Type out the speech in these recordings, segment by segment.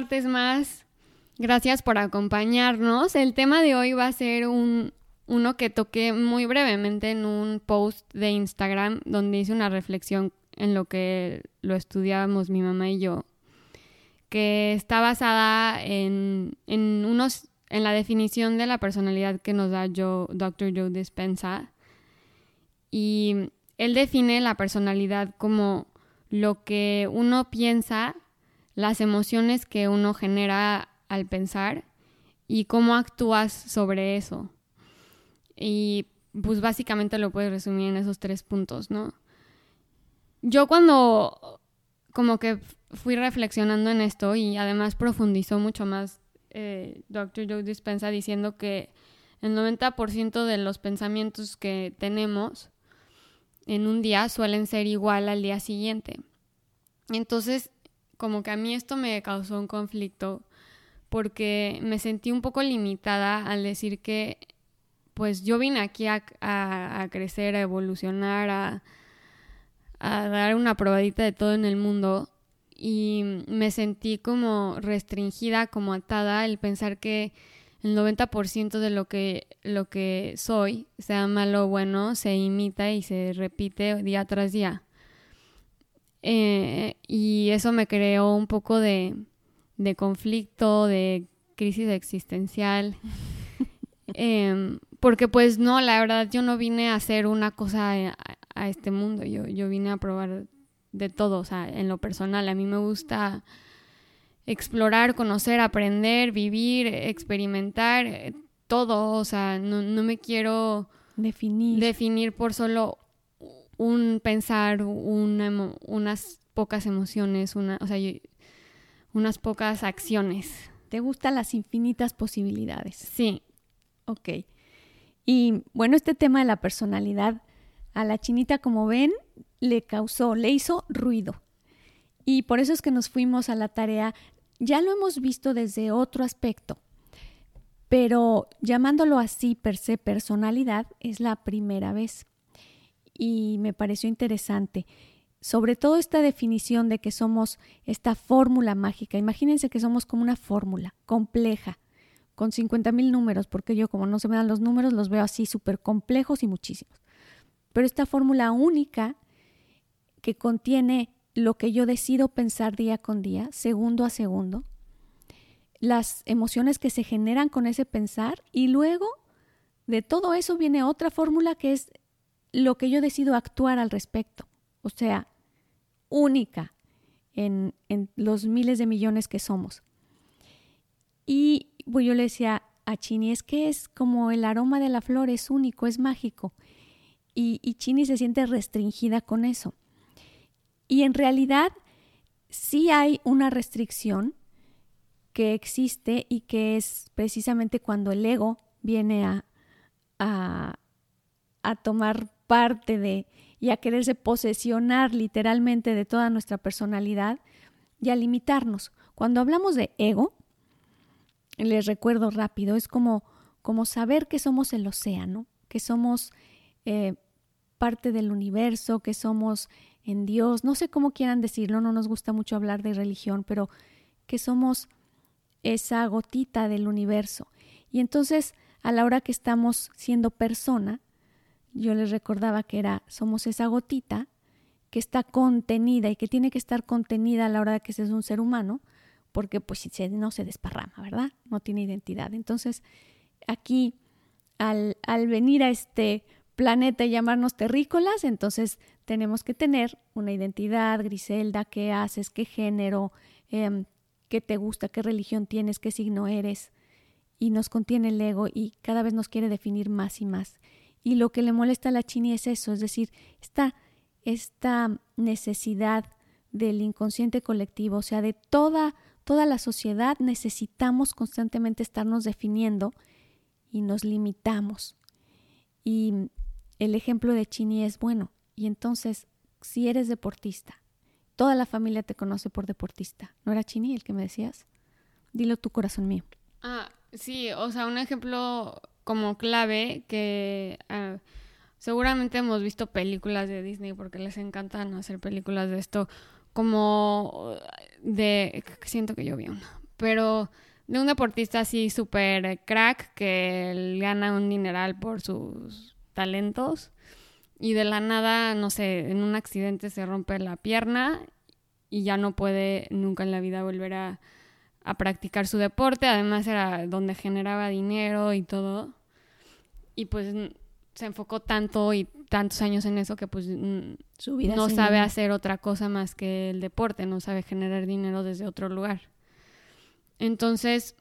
martes más. Gracias por acompañarnos. El tema de hoy va a ser un, uno que toqué muy brevemente en un post de Instagram donde hice una reflexión en lo que lo estudiábamos mi mamá y yo, que está basada en, en unos en la definición de la personalidad que nos da Joe, Dr. Joe Dispensa. Y él define la personalidad como lo que uno piensa, las emociones que uno genera al pensar y cómo actúas sobre eso. Y pues básicamente lo puedes resumir en esos tres puntos, ¿no? Yo cuando como que fui reflexionando en esto y además profundizó mucho más eh, Dr. Joe Dispensa diciendo que el 90% de los pensamientos que tenemos en un día suelen ser igual al día siguiente. Entonces, como que a mí esto me causó un conflicto porque me sentí un poco limitada al decir que pues yo vine aquí a, crecer, a evolucionar, a, a dar una probadita de todo en el mundo y me sentí como restringida, como atada el pensar que el 90% de lo que, lo que soy, sea malo o bueno, se imita y se repite día tras día. Eh, y eso me creó un poco de, de conflicto, de crisis existencial. Em, porque pues no, la verdad yo no vine a hacer una cosa a, a, este mundo, yo, yo vine a probar de todo, o sea, en lo personal, a mí me gusta explorar, conocer, aprender, vivir, experimentar, eh, todo, o sea, no, no me quiero definir. definir por solo un pensar, una, unas pocas emociones, una, o sea, unas pocas acciones. ¿Te gustan las infinitas posibilidades? Sí. Ok. Y bueno, este tema de la personalidad, a la chinita, como ven, le causó, le hizo ruido. Y por eso es que nos fuimos a la tarea ya lo hemos visto desde otro aspecto, pero llamándolo así per se personalidad es la primera vez. Y me pareció interesante. Sobre todo esta definición de que somos esta fórmula mágica. Imagínense que somos como una fórmula compleja, con 50 mil números, porque yo como no se me dan los números, los veo así súper complejos y muchísimos. Pero esta fórmula única que contiene lo que yo decido pensar día con día, segundo a segundo, las emociones que se generan con ese pensar y luego de todo eso viene otra fórmula que es lo que yo decido actuar al respecto, o sea, única en, los miles de millones que somos. Y pues yo le decía a Chini, es que es como el aroma de la flor, es único, es mágico. Y, y Chini se siente restringida con eso. Y en realidad sí hay una restricción que existe y que es precisamente cuando el ego viene a, a, tomar parte de y a quererse posesionar literalmente de toda nuestra personalidad y a limitarnos. Cuando hablamos de ego, les recuerdo rápido, es como, como saber que somos el océano, que somos eh, parte del universo, que somos en Dios, no sé cómo quieran decirlo, no nos gusta mucho hablar de religión, pero que somos esa gotita del universo. Y entonces, a la hora que estamos siendo persona, yo les recordaba que era, somos esa gotita que está contenida y que tiene que estar contenida a la hora de que se es un ser humano, porque pues si no se desparrama, ¿verdad? No tiene identidad. Entonces, aquí, al, al venir a este planeta y llamarnos terrícolas, entonces tenemos que tener una identidad, Griselda, qué haces, qué género, em, qué te gusta, qué religión tienes, qué signo eres. Y nos contiene el ego y cada vez nos quiere definir más y más. Y lo que le molesta a la chini es eso, es decir, esta, esta necesidad del inconsciente colectivo, o sea, de toda, toda la sociedad necesitamos constantemente estarnos definiendo y nos limitamos. Y el ejemplo de Chini es bueno. Y entonces, si eres deportista, toda la familia te conoce por deportista. ¿No era Chini el que me decías? Dilo tu corazón mío. Ah, sí, o sea, un ejemplo como clave que ah, seguramente hemos visto películas de Disney porque les encantan hacer películas de esto, como de, siento que yo vi una, pero de un deportista así súper crack que gana un dineral por sus talentos y de la nada, no sé, en un accidente se rompe la pierna y ya no puede nunca en la vida volver a, a practicar su deporte. Además era donde generaba dinero y todo. Y pues se enfocó tanto y tantos años en eso que pues Su vida no sabe hacer otra cosa más que el deporte, no sabe generar dinero desde otro lugar. Entonces,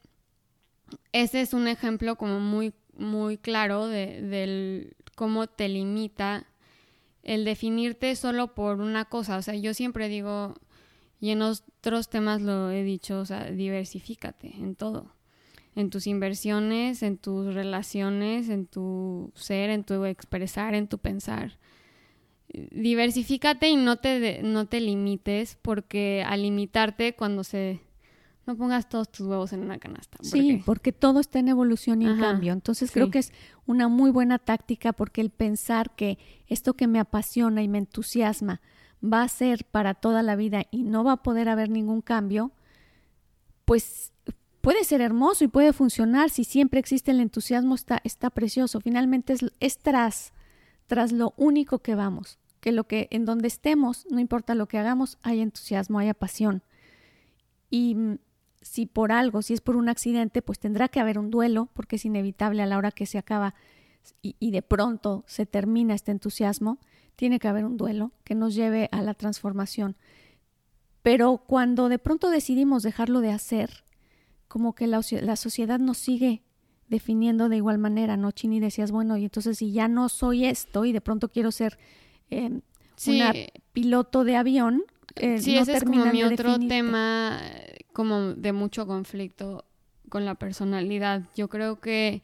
ese es un ejemplo como muy, muy claro de, del cómo te limita el definirte solo por una cosa. O sea, yo siempre digo, y en otros temas lo he dicho, o sea, diversifícate en todo. En tus inversiones, en tus relaciones, en tu ser, en tu expresar, en tu pensar. Diversifícate y no te, no te limites, porque al limitarte, cuando se. No pongas todos tus huevos en una canasta. Sí, porque todo está en evolución y en cambio. Entonces creo que es una muy buena táctica porque el pensar que esto que me apasiona y me entusiasma, va a ser para toda la vida y no va a poder haber ningún cambio, pues puede ser hermoso y puede funcionar. Si siempre existe el entusiasmo, está, está precioso. Finalmente es, es tras, tras lo único que vamos, que lo que en donde estemos, no importa lo que hagamos, hay entusiasmo, hay pasión. Y si por algo, si es por un accidente, pues tendrá que haber un duelo, porque es inevitable a la hora que se acaba y de pronto se termina este entusiasmo tiene que haber un duelo que nos lleve a la transformación. Pero cuando de pronto decidimos dejarlo de hacer, como que la, sociedad nos sigue definiendo de igual manera, ¿no? Chini decías, bueno, y entonces si ya no soy esto y de pronto quiero ser eh, una piloto de avión, eh, sí, ese es como mi otro tema como de mucho conflicto con la personalidad. Yo creo que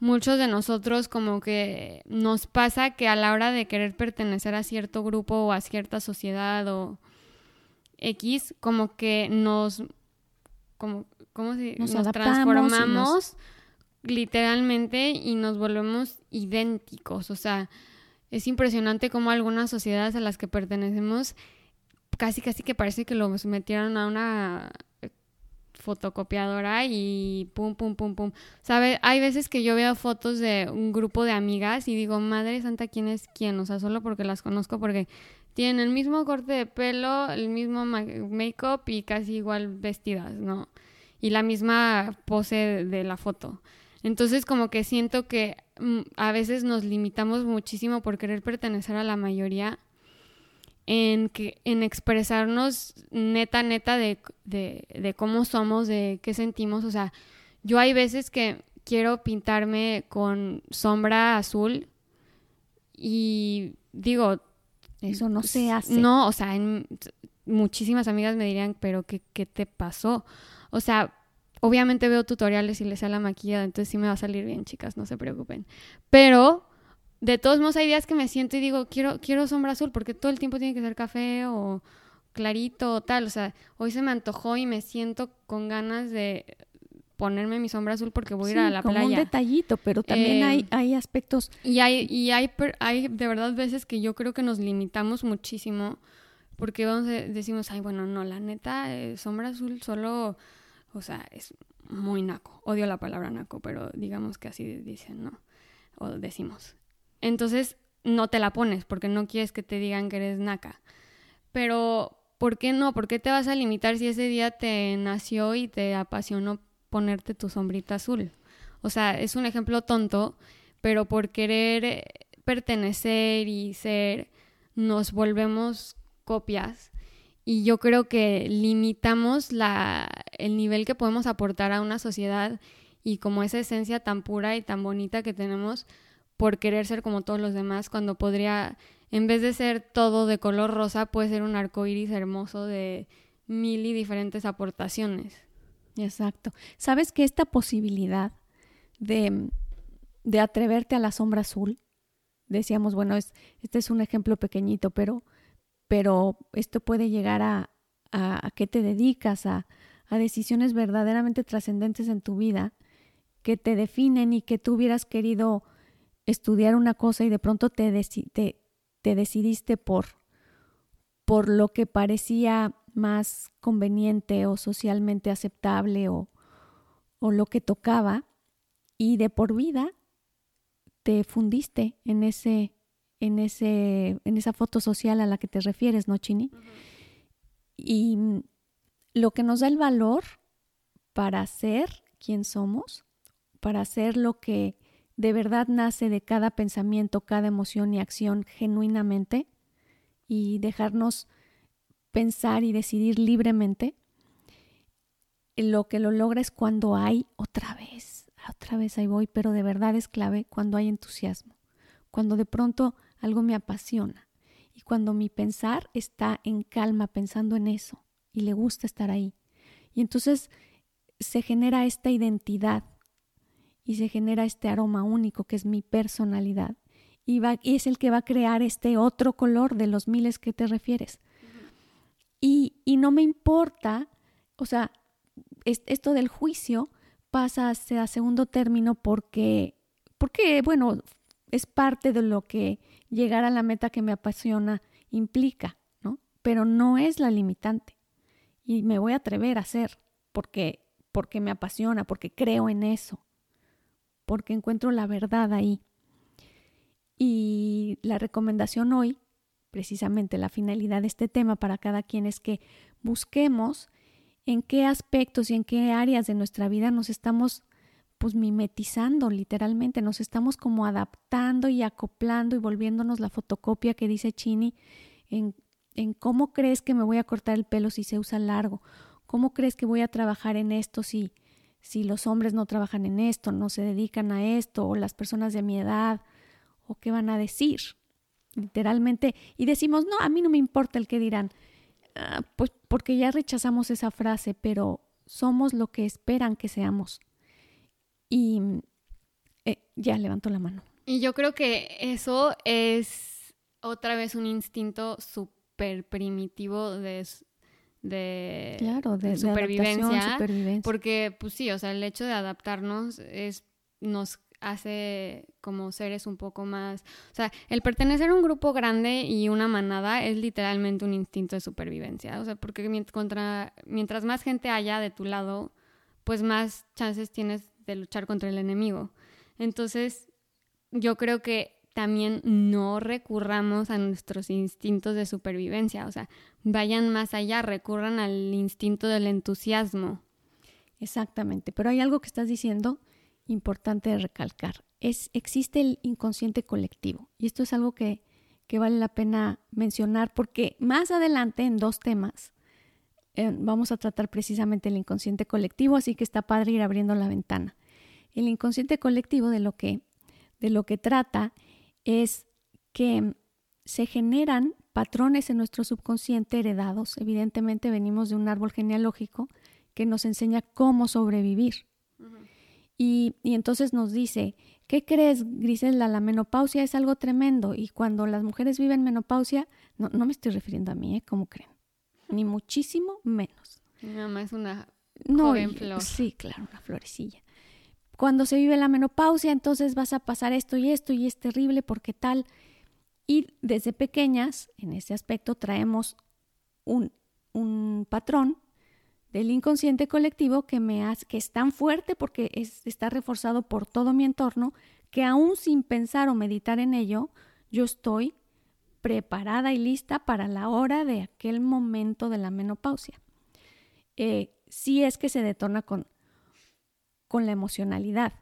muchos de nosotros como que nos pasa que a la hora de querer pertenecer a cierto grupo o a cierta sociedad o X, como que nos, como, ¿cómo se, nos, transformamos literalmente y nos volvemos idénticos. O sea, es impresionante cómo algunas sociedades a las que pertenecemos casi casi que parece que los metieron a una fotocopiadora y pum, pum, pum, pum. ¿Sabe? Hay veces que yo veo fotos de un grupo de amigas y digo, madre santa, ¿quién es quién? O sea, solo porque las conozco, porque tienen el mismo corte de pelo, el mismo make-up y casi igual vestidas, ¿no? Y la misma pose de la foto. Entonces, como que siento que mm, a veces nos limitamos muchísimo por querer pertenecer a la mayoría en, que, en expresarnos neta, neta de, de, cómo somos, de qué sentimos. O sea, yo hay veces que quiero pintarme con sombra azul y digo... Eso no se hace. No, o sea, muchísimas amigas me dirían, pero ¿qué, ¿qué te pasó? O sea, obviamente veo tutoriales y les sale la maquillada, entonces sí me va a salir bien, chicas, no se preocupen. Pero de todos modos hay días que me siento y digo, quiero, quiero sombra azul, porque todo el tiempo tiene que ser café o clarito o tal. O sea, hoy se me antojó y me siento con ganas de ponerme mi sombra azul porque voy a ir a la como playa. un detallito, pero también hay, eh, hay aspectos. Y hay, y hay, hay de verdad veces que yo creo que nos limitamos muchísimo porque vamos decimos, ay, bueno, no, la neta, eh, sombra azul solo, o sea, es muy naco. Odio la palabra naco, pero digamos que así dicen, ¿no? O decimos. Entonces no te la pones porque no quieres que te digan que eres naca. Pero, ¿por qué no? ¿Por qué te vas a limitar si ese día te nació y te apasionó ponerte tu sombrita azul? O sea, es un ejemplo tonto, pero por querer eh, pertenecer y ser, nos volvemos copias. Y yo creo que limitamos la, el nivel que podemos aportar a una sociedad y como esa esencia tan pura y tan bonita que tenemos por querer ser como todos los demás, cuando podría, en vez de ser todo de color rosa, puede ser un arco iris hermoso de mil y diferentes aportaciones. Exacto. ¿Sabes que esta posibilidad de, de atreverte a la sombra azul, decíamos, bueno, es, este es un ejemplo pequeñito, pero, pero esto puede llegar a, a, a qué te dedicas, a, a decisiones verdaderamente trascendentes en tu vida que te definen y que tú hubieras querido estudiar una cosa y de pronto te, te, te decidiste por, por lo que parecía más conveniente o socialmente aceptable o, o lo que tocaba y de por vida te fundiste en ese en ese en esa foto social a la que te refieres, ¿no, Chini? Y lo que nos da el valor para ser quien somos, para ser lo que de verdad nace de cada pensamiento, cada emoción y acción genuinamente y dejarnos pensar y decidir libremente, lo que lo logra es cuando hay otra vez, otra vez ahí voy, pero de verdad es clave cuando hay entusiasmo, cuando de pronto algo me apasiona y cuando mi pensar está en calma pensando en eso y le gusta estar ahí. Y entonces se genera esta identidad y se genera este aroma único que es mi personalidad y, va, y es el que va a crear este otro color de los miles que te refieres. y, y, no me importa, o sea, esto del juicio pasa a segundo término porque, porque, bueno, es parte de lo que llegar a la meta que me apasiona implica, ¿no? Pero no es la limitante. Y me voy a atrever a hacer porque, porque me apasiona, porque creo en eso, porque encuentro la verdad ahí. Y la recomendación hoy, precisamente la finalidad de este tema para cada quien es que busquemos en qué aspectos y en qué áreas de nuestra vida nos estamos pues mimetizando literalmente, nos estamos como adaptando y acoplando y volviéndonos la fotocopia que dice Chini en, en cómo crees que me voy a cortar el pelo si se usa largo, cómo crees que voy a trabajar en esto si, si los hombres no trabajan en esto, no se dedican a esto, o las personas de mi edad, o qué van a decir, literalmente, y decimos, no, a mí no me importa el que dirán, ah, pues porque ya rechazamos esa frase, pero somos lo que esperan que seamos. Y eh, ya levantó la mano. Y yo creo que eso es otra vez un instinto súper primitivo de, de, claro, de, supervivencia, Porque, pues sí, o sea, el hecho de adaptarnos es, nos hace como seres un poco más, o sea, el pertenecer a un grupo grande y una manada es literalmente un instinto de supervivencia, o sea, porque contra, mientras más gente haya de tu lado, pues más chances tienes de luchar contra el enemigo. Entonces, yo creo que también no recurramos a nuestros instintos de supervivencia, o sea, vayan más allá, recurran al instinto del entusiasmo. Exactamente, pero hay algo que estás diciendo importante de recalcar. Es, existe el inconsciente colectivo y esto es algo que, que vale la pena mencionar porque más adelante en dos temas eh, vamos a tratar precisamente el inconsciente colectivo, así que está padre ir abriendo la ventana. El inconsciente colectivo de lo que, de lo que trata es que se generan patrones en nuestro subconsciente heredados. Evidentemente venimos de un árbol genealógico que nos enseña cómo sobrevivir. Y, entonces nos dice, ¿qué crees, Griselda? La menopausia es algo tremendo y cuando las mujeres viven menopausia, no, no me estoy refiriendo a mí, ¿eh? ¿Cómo creen? Ni muchísimo menos. Nada más una no, flor. Sí, claro, una florecilla. Cuando se vive la menopausia, entonces vas a pasar esto y esto y es terrible porque tal. Y desde pequeñas, en ese aspecto, traemos un, un patrón del inconsciente colectivo que me hace, que es tan fuerte porque está reforzado por todo mi entorno, que aún sin pensar o meditar en ello, yo estoy preparada y lista para la hora de aquel momento de la menopausia. Eh, si es que se detona con, con la emocionalidad.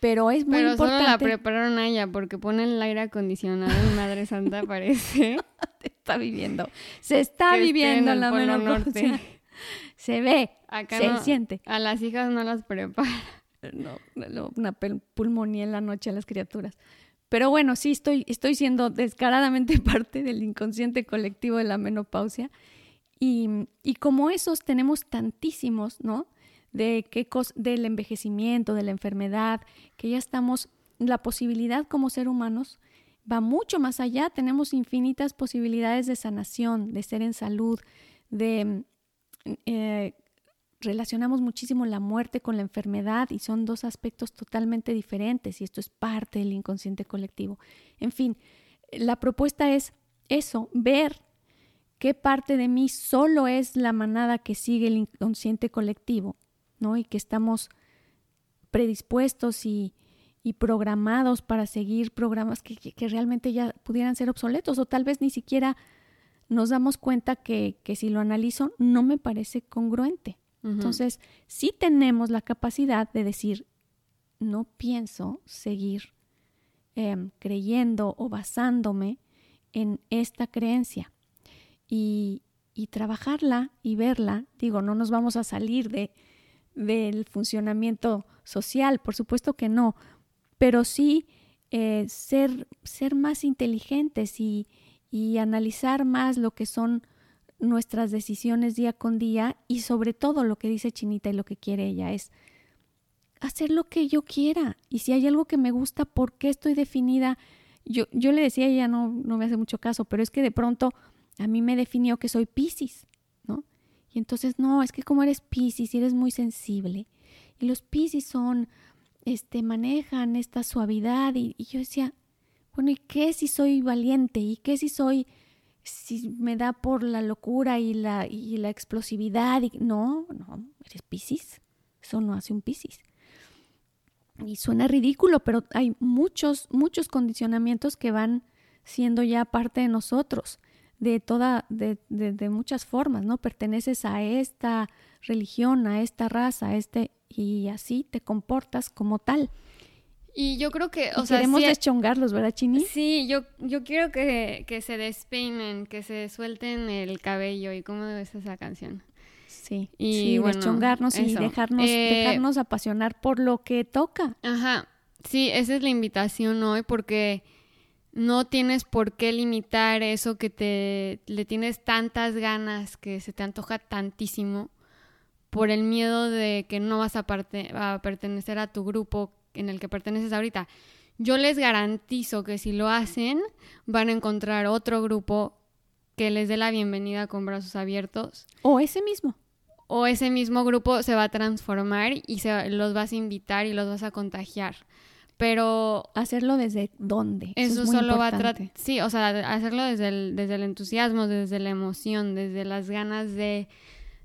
Pero es muy importante. Pero solo la prepararon a ella porque pone el aire acondicionado y Madre Santa parece. está viviendo. Se está viviendo la menopausia. Se ve, se siente. A las hijas no las prepara. No, una pulmonía en la noche a las criaturas. Pero bueno, sí estoy, estoy siendo descaradamente parte del inconsciente colectivo de la menopausia. Y, y como esos tenemos tantísimos, ¿no? De qué del envejecimiento, de la enfermedad, que ya estamos, la posibilidad como ser humanos va mucho más allá. Tenemos infinitas posibilidades de sanación, de ser en salud, de eh, relacionamos muchísimo la muerte con la enfermedad y son dos aspectos totalmente diferentes y esto es parte del inconsciente colectivo. En fin, la propuesta es eso, ver qué parte de mí solo es la manada que sigue el inconsciente colectivo, ¿no? Y que estamos predispuestos y, programados para seguir programas que, realmente ya pudieran ser obsoletos o tal vez ni siquiera nos damos cuenta que, si lo analizo no me parece congruente. Entonces, sí tenemos la capacidad de decir, no pienso seguir em, creyendo o basándome en esta creencia y, trabajarla y verla. Digo, no nos vamos a salir de, del funcionamiento social, por supuesto que no, pero sí eh, ser, ser más inteligentes y, y analizar más lo que son nuestras decisiones día con día y sobre todo lo que dice Chinita y lo que quiere ella es hacer lo que yo quiera y si hay algo que me gusta, ¿por qué estoy definida? Yo, yo le decía ella, no, no me hace mucho caso, pero es que de pronto a mí me definió que soy Piscis. Y entonces, no, es que como eres Piscis y eres muy sensible y los Piscis son, este, manejan esta suavidad y, yo decía, bueno, ¿y qué si soy valiente? ¿Y qué si soy, si me da por la locura y la, y la explosividad? No, no, eres Piscis. Eso no hace un Piscis. Y suena ridículo, pero hay muchos, muchos condicionamientos que van siendo ya parte de nosotros, de toda, de, de, de muchas formas, ¿no? Perteneces a esta religión, a esta raza, a este, y así te comportas como tal. Y yo creo que, o sea, queremos deschongarlos, ¿verdad, Chini? Sí, yo, yo quiero que, que se despeinen, que se suelten el cabello. ¿Y cómo es esa canción? Sí, y deschongarnos y dejarnos, eh, dejarnos apasionar por lo que toca. Ajá, sí, esa es la invitación hoy porque no tienes por qué limitar eso que te le tienes tantas ganas, que se te antoja tantísimo por el miedo de que no vas a, a pertenecer a tu grupo en el que perteneces ahorita. Yo les garantizo que si lo hacen, van a encontrar otro grupo que les dé la bienvenida con brazos abiertos. O ese mismo. O ese mismo grupo se va a transformar y se los vas a invitar y los vas a contagiar. Pero... Hacerlo desde dónde. Eso, solo va a tratar... Sí, o sea, hacerlo desde el, desde el entusiasmo, desde la emoción, desde las ganas de...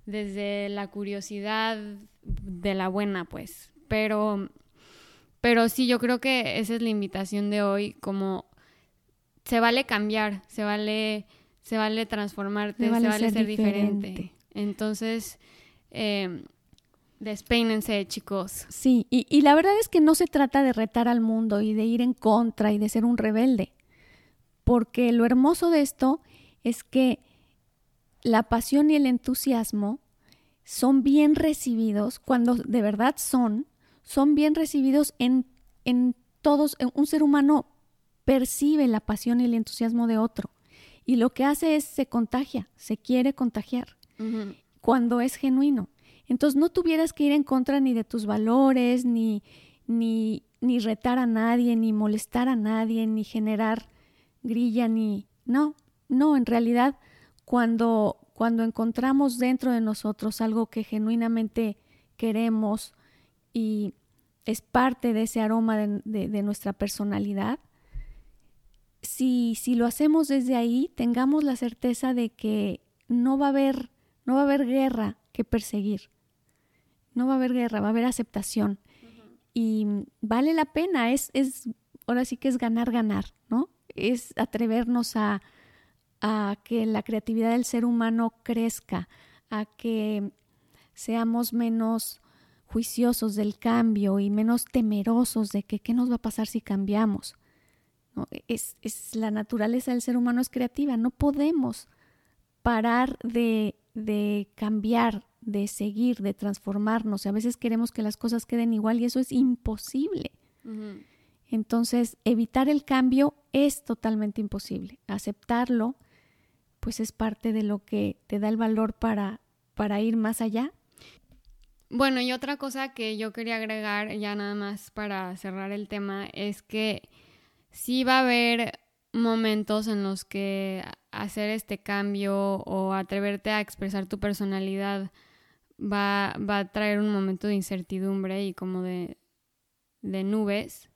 Desde la curiosidad de la buena, pues. Pero pero sí, yo creo que esa es la invitación de hoy, como se vale cambiar, se vale, se vale transformarte, se vale, ser, diferente. Entonces, eh, despeínense, chicos. Sí, y, y la verdad es que no se trata de retar al mundo y de ir en contra y de ser un rebelde, porque lo hermoso de esto es que la pasión y el entusiasmo son bien recibidos cuando de verdad son son bien recibidos en, en todos. Un ser humano percibe la pasión y el entusiasmo de otro y lo que hace es se contagia, se quiere contagiar cuando es genuino. Entonces no tuvieras que ir en contra ni de tus valores, ni, ni, ni retar a nadie, ni molestar a nadie, ni generar grilla, ni... No, no, en realidad cuando, cuando encontramos dentro de nosotros algo que genuinamente queremos, y es parte de ese aroma de, nuestra personalidad, si, si, lo hacemos desde ahí, tengamos la certeza de que no va a haber, no va a haber guerra que perseguir. No va a haber guerra, va a haber aceptación. Y vale la pena, es, es, ahora sí que es ganar, ganar, ¿no? Es atrevernos a, a que la creatividad del ser humano crezca, a que seamos menos juiciosos del cambio y menos temerosos de que qué nos va a pasar si cambiamos. Es, es, la naturaleza del ser humano es creativa, no podemos parar de, de cambiar, de seguir, de transformarnos. A veces queremos que las cosas queden igual y eso es imposible. Entonces, evitar el cambio es totalmente imposible. Aceptarlo, pues es parte de lo que te da el valor para, para ir más allá bueno, y otra cosa que yo quería agregar ya nada más para cerrar el tema es que sí va a haber momentos en los que hacer este cambio o atreverte a expresar tu personalidad va, va a traer un momento de incertidumbre y como de, de nubes.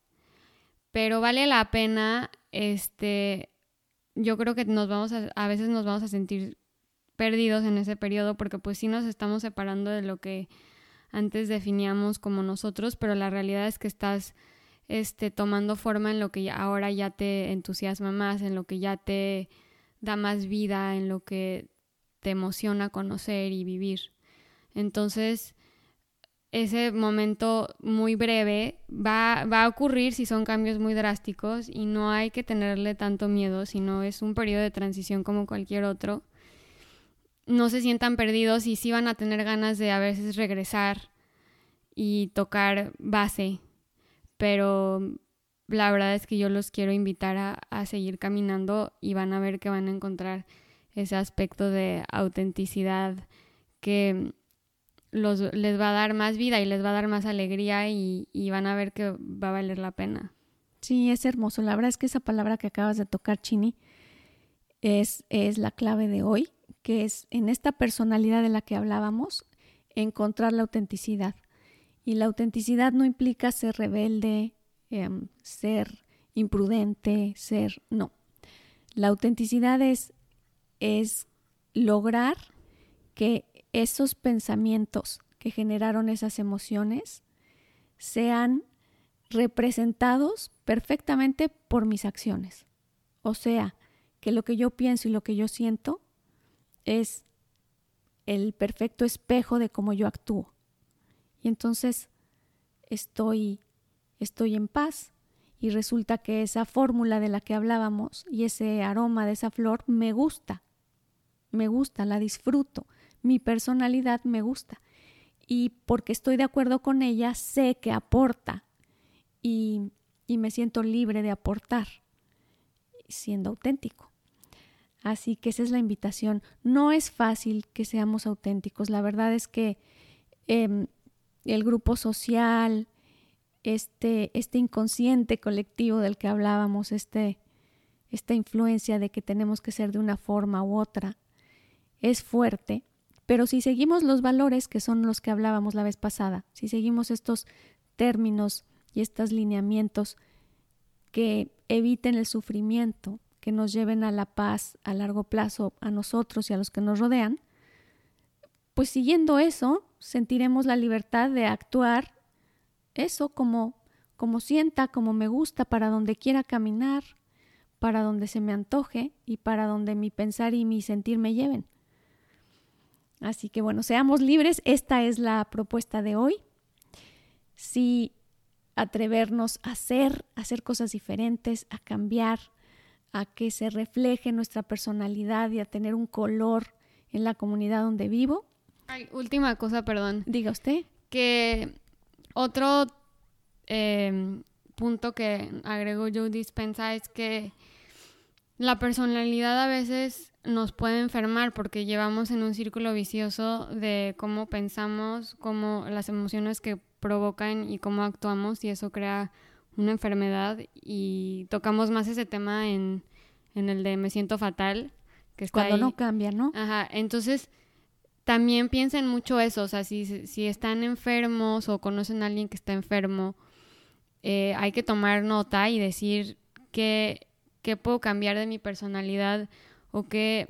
Pero vale la pena, este, yo creo que nos vamos a, a veces nos vamos a sentir perdidos en ese periodo porque pues sí nos estamos separando de lo que antes definíamos como nosotros, pero la realidad es que estás este, tomando forma en lo que ahora ya te entusiasma más, en lo que ya te da más vida, en lo que te emociona conocer y vivir. Entonces, ese momento muy breve va, va, a ocurrir si son cambios muy drásticos y no hay que tenerle tanto miedo, sino es un periodo de transición como cualquier otro. No se sientan perdidos y sí van a tener ganas de a veces regresar y tocar base, pero la verdad es que yo los quiero invitar a, a seguir caminando y van a ver que van a encontrar ese aspecto de autenticidad que los, les va a dar más vida y les va a dar más alegría y, van a ver que va a valer la pena. Sí, es hermoso. La verdad es que esa palabra que acabas de tocar, Chini, es, es la clave de hoy, que es en esta personalidad de la que hablábamos, encontrar la autenticidad. Y la autenticidad no implica ser rebelde, eh, ser imprudente, ser... No. La autenticidad es, es lograr que esos pensamientos que generaron esas emociones sean representados perfectamente por mis acciones. O sea, que lo que yo pienso y lo que yo siento es el perfecto espejo de cómo yo actúo. Y entonces estoy estoy en paz y resulta que esa fórmula de la que hablábamos y ese aroma de esa flor me gusta. Me gusta, la disfruto mi personalidad me gusta y porque estoy de acuerdo con ella, sé que aporta y, y me siento libre de aportar, siendo auténtico. Así que esa es la invitación. No es fácil que seamos auténticos. La verdad es que eh, el grupo social, este, este inconsciente colectivo del que hablábamos, este, esta influencia de que tenemos que ser de una forma u otra, es fuerte pero si seguimos los valores que son los que hablábamos la vez pasada, si seguimos estos términos y estos lineamientos que eviten el sufrimiento, que nos lleven a la paz a largo plazo a nosotros y a los que nos rodean, pues siguiendo eso, sentiremos la libertad de actuar eso como como sienta, como me gusta, para donde quiera caminar, para donde se me antoje y para donde mi pensar y mi sentir me lleven. Así que bueno, seamos libres. Esta es la propuesta de hoy. Sí, atrevernos a hacer, a hacer cosas diferentes, a cambiar, a que se refleje nuestra personalidad y a tener un color en la comunidad donde vivo. Ay, última cosa, perdón. Diga usted. Que otro eh, punto que agregó Joe Dispensa es que la personalidad a veces nos puede enfermar porque llevamos en un círculo vicioso de cómo pensamos, cómo las emociones que provocan y cómo actuamos y eso crea una enfermedad. Y tocamos más ese tema en, en el de me siento fatal, que está Cuando no cambia, ¿no? Ajá, entonces también piensen mucho eso, o sea, si, si están enfermos o conocen a alguien que está enfermo, eh, hay que tomar nota y decir que puedo cambiar de mi personalidad o qué,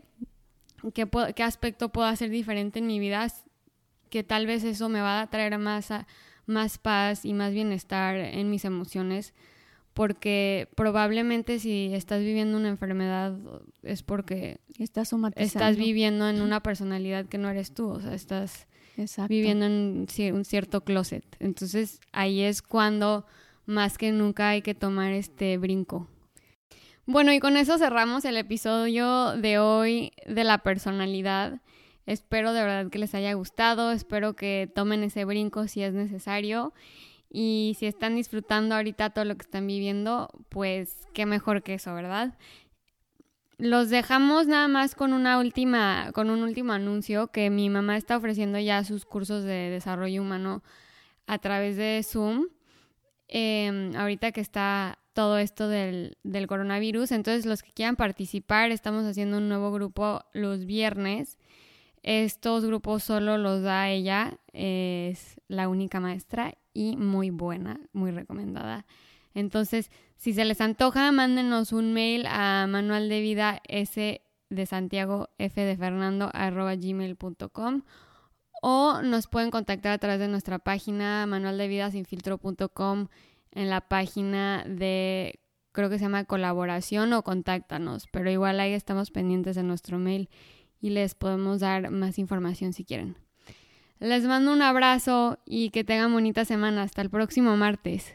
qué, aspecto puedo hacer diferente en mi vida que tal vez eso me va a traer más, más paz y más bienestar en mis emociones porque probablemente si estás viviendo una enfermedad es porque estás, estás viviendo en una personalidad que no eres tú, o sea, estás viviendo en un cierto closet. Entonces ahí es cuando más que nunca hay que tomar este brinco. Bueno, y con eso cerramos el episodio de hoy de la personalidad. Espero de verdad que les haya gustado, espero que tomen ese brinco si es necesario. Y si están disfrutando ahorita todo lo que están viviendo, pues qué mejor que eso, ¿verdad? Los dejamos nada más con una última, con un último anuncio que mi mamá está ofreciendo ya sus cursos de desarrollo humano a través de Zoom. Em, ahorita que está todo esto del, coronavirus. Entonces, los que quieran participar, estamos haciendo un nuevo grupo los viernes. Estos grupos solo los da ella, es la única maestra y muy buena, muy recomendada. Entonces, si se les antoja, mándenos un mail a manual de vida de Santiago F de Fernando arroba gmail.com o nos pueden contactar a través de nuestra página manualdevidasinfiltro.com en la página de creo que se llama colaboración o contáctanos, pero igual ahí estamos pendientes de nuestro mail y les podemos dar más información si quieren. Les mando un abrazo y que tengan bonita semana. Hasta el próximo martes.